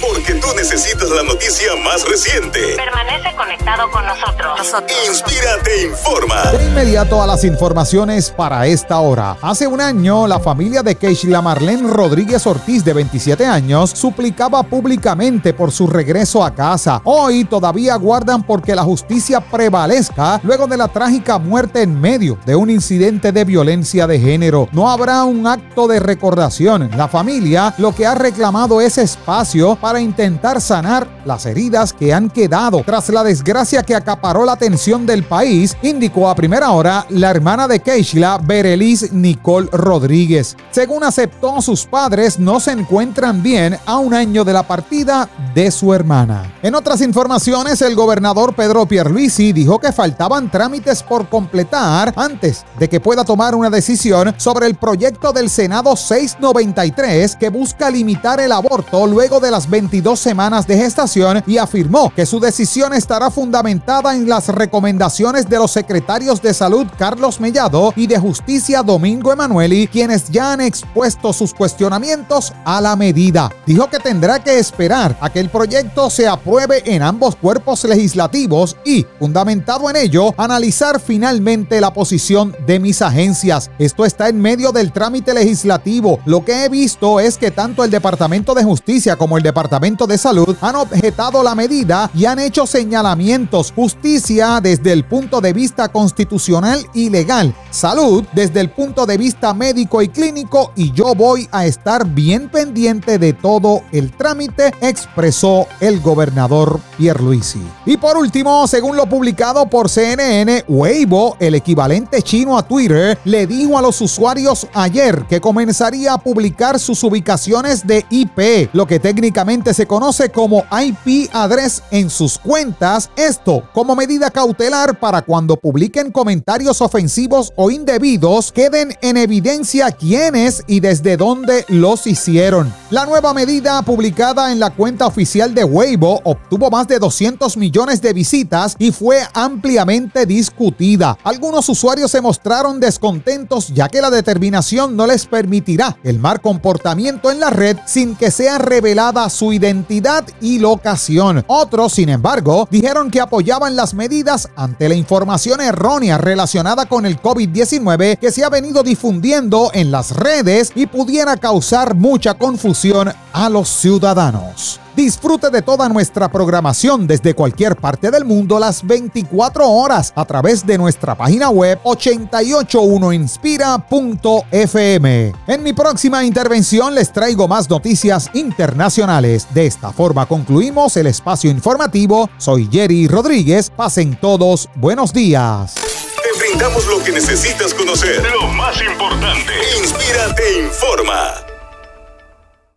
Porque tú necesitas la noticia más reciente. Permanece conectado con nosotros. Inspira te informa. De inmediato a las informaciones para esta hora. Hace un año, la familia de Keishla Marlene Rodríguez Ortiz, de 27 años, suplicaba públicamente por su regreso a casa. Hoy todavía guardan porque la justicia prevalezca luego de la trágica muerte en medio de un incidente de violencia de género. No habrá un acto de recordación. La familia lo que ha reclamado es espacio para intentar sanar las heridas que han quedado tras la desgracia que acaparó la atención del país, indicó a primera hora la hermana de Keishla, Berelis Nicole Rodríguez. Según aceptó, sus padres no se encuentran bien a un año de la partida de su hermana. En otras informaciones, el gobernador Pedro Pierluisi dijo que faltaban trámites por completar antes de que pueda tomar una decisión sobre el proyecto del Senado 693 que busca limitar el aborto de las 22 semanas de gestación y afirmó que su decisión estará fundamentada en las recomendaciones de los secretarios de Salud Carlos Mellado y de Justicia Domingo Emanueli, quienes ya han expuesto sus cuestionamientos a la medida. Dijo que tendrá que esperar a que el proyecto se apruebe en ambos cuerpos legislativos y, fundamentado en ello, analizar finalmente la posición de mis agencias. Esto está en medio del trámite legislativo. Lo que he visto es que tanto el Departamento de Justicia como el Departamento de Salud han objetado la medida y han hecho señalamientos. Justicia desde el punto de vista constitucional y legal. Salud desde el punto de vista médico y clínico y yo voy a estar bien pendiente de todo el trámite, expresó el gobernador Pierluisi. Y por último, según lo publicado por CNN, Weibo, el equivalente chino a Twitter, le dijo a los usuarios ayer que comenzaría a publicar sus ubicaciones de IP, lo que técnicamente se conoce como IP address en sus cuentas, esto como medida cautelar para cuando publiquen comentarios ofensivos o indebidos queden en evidencia quiénes y desde dónde los hicieron. La nueva medida publicada en la cuenta oficial de Weibo obtuvo más de 200 millones de visitas y fue ampliamente discutida. Algunos usuarios se mostraron descontentos ya que la determinación no les permitirá el mal comportamiento en la red sin que sea revelada su identidad y locación. Otros, sin embargo, dijeron que apoyaban las medidas ante la información errónea relacionada con el COVID-19 que se ha venido difundiendo en las redes y pudiera causar mucha confusión a los ciudadanos. Disfrute de toda nuestra programación desde cualquier parte del mundo las 24 horas a través de nuestra página web 881inspira.fm. En mi próxima intervención les traigo más noticias internacionales. De esta forma concluimos el espacio informativo. Soy Jerry Rodríguez. Pasen todos buenos días. Te brindamos lo que necesitas conocer. Lo más importante. Inspira te informa.